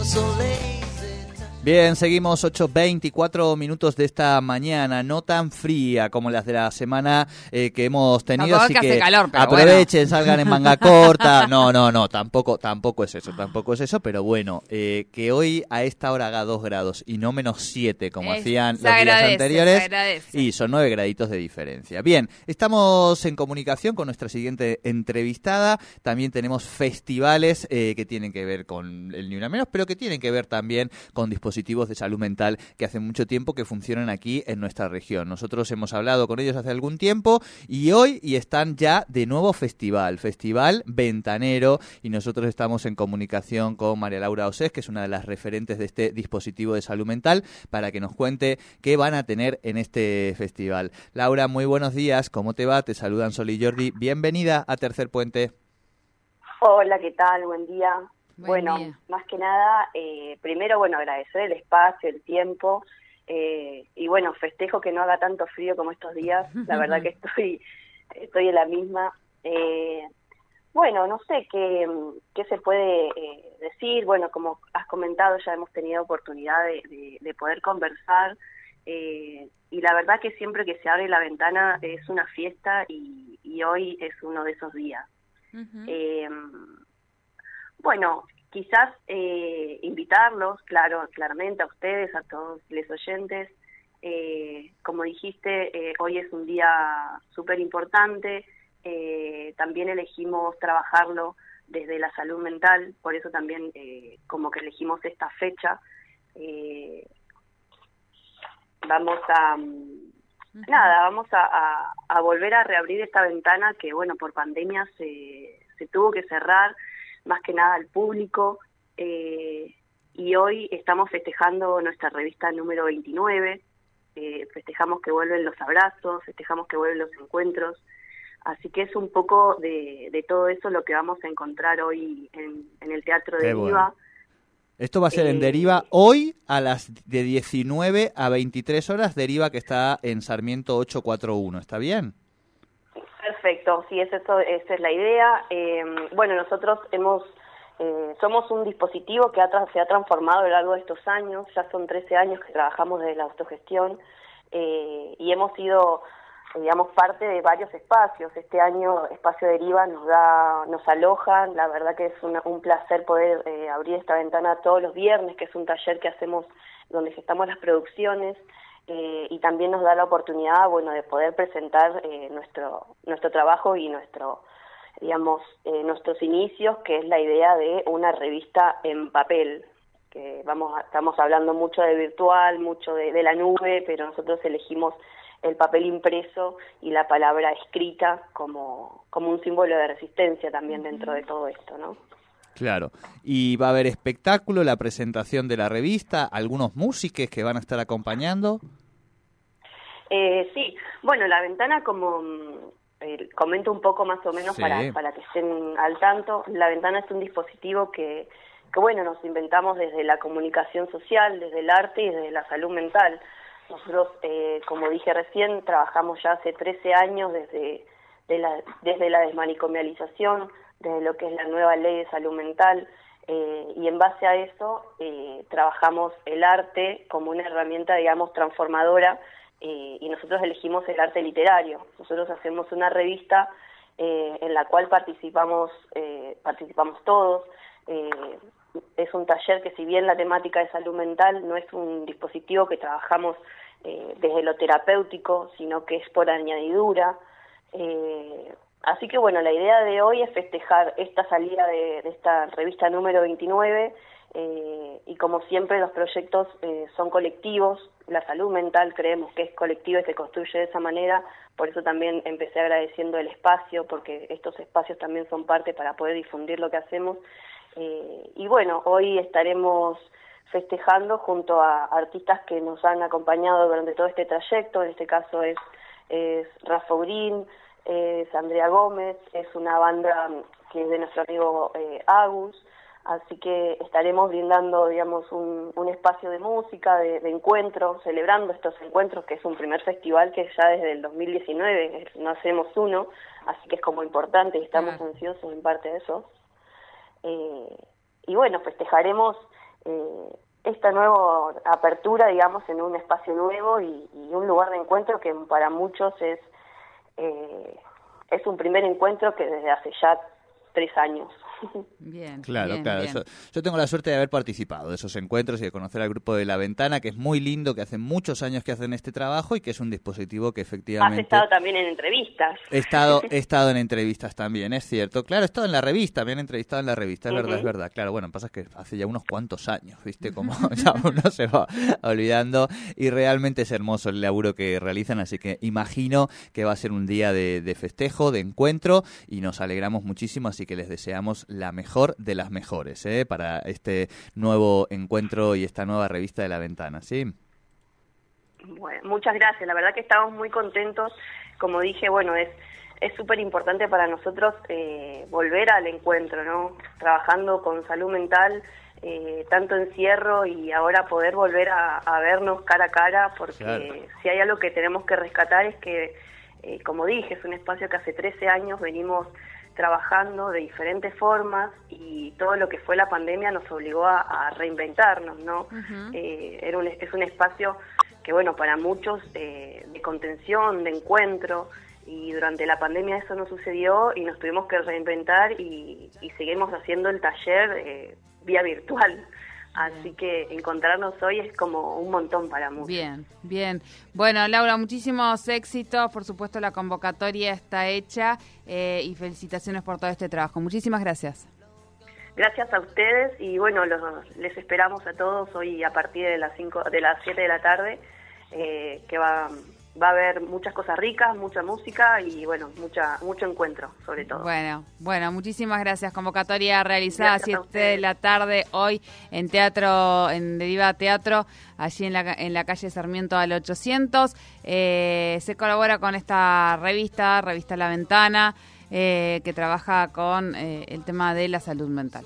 was so late. Bien, seguimos 8.24 minutos de esta mañana, no tan fría como las de la semana eh, que hemos tenido, así que, aprovechen, salgan en manga corta. No, no, no, tampoco, tampoco es eso, tampoco es eso, pero bueno, eh, que hoy a esta hora haga 2 grados y no menos 7 como hacían los días anteriores, y son 9 graditos de diferencia. Bien, estamos en comunicación con nuestra siguiente entrevistada, también tenemos festivales eh, que tienen que ver con el Ni Una Menos, pero que tienen que ver también con dispositivos dispositivos de salud mental que hace mucho tiempo que funcionan aquí en nuestra región. Nosotros hemos hablado con ellos hace algún tiempo y hoy y están ya de nuevo festival, Festival Ventanero y nosotros estamos en comunicación con María Laura Osés, que es una de las referentes de este dispositivo de salud mental, para que nos cuente qué van a tener en este festival. Laura, muy buenos días, ¿cómo te va? Te saludan Sol y Jordi. Bienvenida a Tercer Puente. Hola, ¿qué tal? Buen día bueno, más que nada, eh, primero, bueno, agradecer el espacio, el tiempo, eh, y bueno, festejo que no haga tanto frío como estos días, la verdad que estoy, estoy en la misma. Eh, bueno, no sé qué, qué se puede decir, bueno, como has comentado, ya hemos tenido oportunidad de, poder conversar, y la verdad que siempre que se abre la ventana es una fiesta y, hoy es uno de esos días. Bueno, quizás eh, invitarlos, claro, claramente a ustedes, a todos los oyentes. Eh, como dijiste, eh, hoy es un día súper importante. también elegimos trabajarlo desde la salud mental, por eso también como que elegimos esta fecha. vamos a... Nada, vamos a, a, volver a reabrir esta ventana que, bueno, por pandemia se, se tuvo que cerrar más que nada al público. Eh, y hoy estamos festejando nuestra revista número 29, eh, festejamos que vuelven los abrazos, festejamos que vuelven los encuentros, así que es un poco de, todo eso lo que vamos a encontrar hoy en, el Teatro de Deriva. Esto va a ser en eh, Deriva hoy a las de 19 a 23 horas, Deriva que está en Sarmiento 841, ¿está bien? Perfecto, sí, es eso, esa es la idea. Eh, bueno, nosotros hemos eh, somos un dispositivo que se ha transformado a lo largo de estos años, ya son 13 años que trabajamos desde la autogestión eh, y hemos sido, digamos, parte de varios espacios. Este año Espacio Deriva nos da, nos aloja, la verdad que es un placer poder abrir esta ventana todos los viernes, que es un taller que hacemos donde gestamos las producciones. Eh, y también nos da la oportunidad, bueno, de poder presentar eh, nuestro nuestro trabajo y nuestro digamos eh, nuestros inicios, que es la idea de una revista en papel, que vamos estamos hablando mucho de virtual, mucho de, la nube, pero nosotros elegimos el papel impreso y la palabra escrita como, como un símbolo de resistencia también dentro de todo esto, ¿no? Claro. Y va a haber espectáculo, la presentación de la revista, algunos músicos que van a estar acompañando. Eh, sí, bueno, la ventana como mm, eh, comento un poco más o menos para, para que estén al tanto, la ventana es un dispositivo que, que, bueno, nos inventamos desde la comunicación social, desde el arte y desde la salud mental. Nosotros, eh, como dije recién, trabajamos ya hace 13 años desde, de la, desde la desmanicomialización, desde lo que es la nueva ley de salud mental, eh, y en base a eso eh, trabajamos el arte como una herramienta, digamos, transformadora eh, y nosotros elegimos el arte literario. Nosotros hacemos una revista eh, en la cual participamos, participamos todos. es un taller que si bien la temática de salud mental no es un dispositivo que trabajamos desde lo terapéutico, sino que es por añadidura. Así que bueno, la idea de hoy es festejar esta salida de, de esta revista número 29 eh, y como siempre los proyectos eh, son colectivos, la salud mental creemos que es colectiva y se construye de esa manera, por eso también empecé agradeciendo el espacio, porque estos espacios también son parte para poder difundir lo que hacemos. Eh, y bueno, hoy estaremos festejando junto a artistas que nos han acompañado durante todo este trayecto, en este caso es, es Rafa Urín, es Andrea Gómez, es una banda que es de nuestro amigo Agus, Así que estaremos brindando, digamos, un, espacio de música, de, encuentro, celebrando estos encuentros, que es un primer festival que ya desde el 2019 no hacemos uno, así que es como importante y estamos ansiosos en parte de eso. Eh, y bueno, festejaremos eh, esta nueva apertura, digamos, en un espacio nuevo y, un lugar de encuentro que para muchos es, eh, es un primer encuentro que desde hace ya tres años. Bien. Claro, claro. yo tengo la suerte de haber participado de esos encuentros y de conocer al grupo de La Ventana, que es muy lindo, que hace muchos años que hacen este trabajo y que es un dispositivo que efectivamente... Has estado también en entrevistas. He estado, he estado en entrevistas también, es cierto. Claro, he estado en la revista, me han entrevistado en la revista, es verdad, es verdad. Claro, bueno, pasa que hace ya unos cuantos años, ¿viste? Como ya uno se va olvidando y realmente es hermoso el laburo que realizan, así que imagino que va a ser un día de, de festejo, de encuentro y nos alegramos muchísimo, así que les deseamos la mejor de las mejores ¿eh? para este nuevo encuentro y esta nueva revista de La Ventana, ¿sí? Bueno, muchas gracias. La verdad que estamos muy contentos. Como dije, bueno, es es súper importante para nosotros eh, volver al encuentro, ¿no? Trabajando con salud mental, eh, tanto encierro y ahora poder volver a, vernos cara a cara, porque si hay algo que tenemos que rescatar es que, eh, como dije, es un espacio que hace 13 años venimos trabajando de diferentes formas y todo lo que fue la pandemia nos obligó a, reinventarnos, ¿no? Eh, era un, es un espacio que, bueno, para muchos eh, de contención, de encuentro, y durante la pandemia eso no sucedió y nos tuvimos que reinventar y, seguimos haciendo el taller eh, vía virtual. Así que encontrarnos hoy es como un montón para muchos. Bien, bien. Bueno, Laura, muchísimos éxitos. Por supuesto, la convocatoria está hecha eh, y felicitaciones por todo este trabajo. Muchísimas gracias. Gracias a ustedes y bueno, los, les esperamos a todos hoy a partir de las cinco, de las 7 de la tarde, eh, que va va a haber muchas cosas ricas, mucha música y bueno, mucha mucho encuentro sobre todo. Bueno, bueno, muchísimas gracias. Convocatoria realizada a 7 de la tarde hoy en Teatro, en Deriva Teatro, allí en la, en la calle Sarmiento al 800. Eh, se colabora con esta revista, Revista La Ventana, eh, que trabaja con eh, el tema de la salud mental.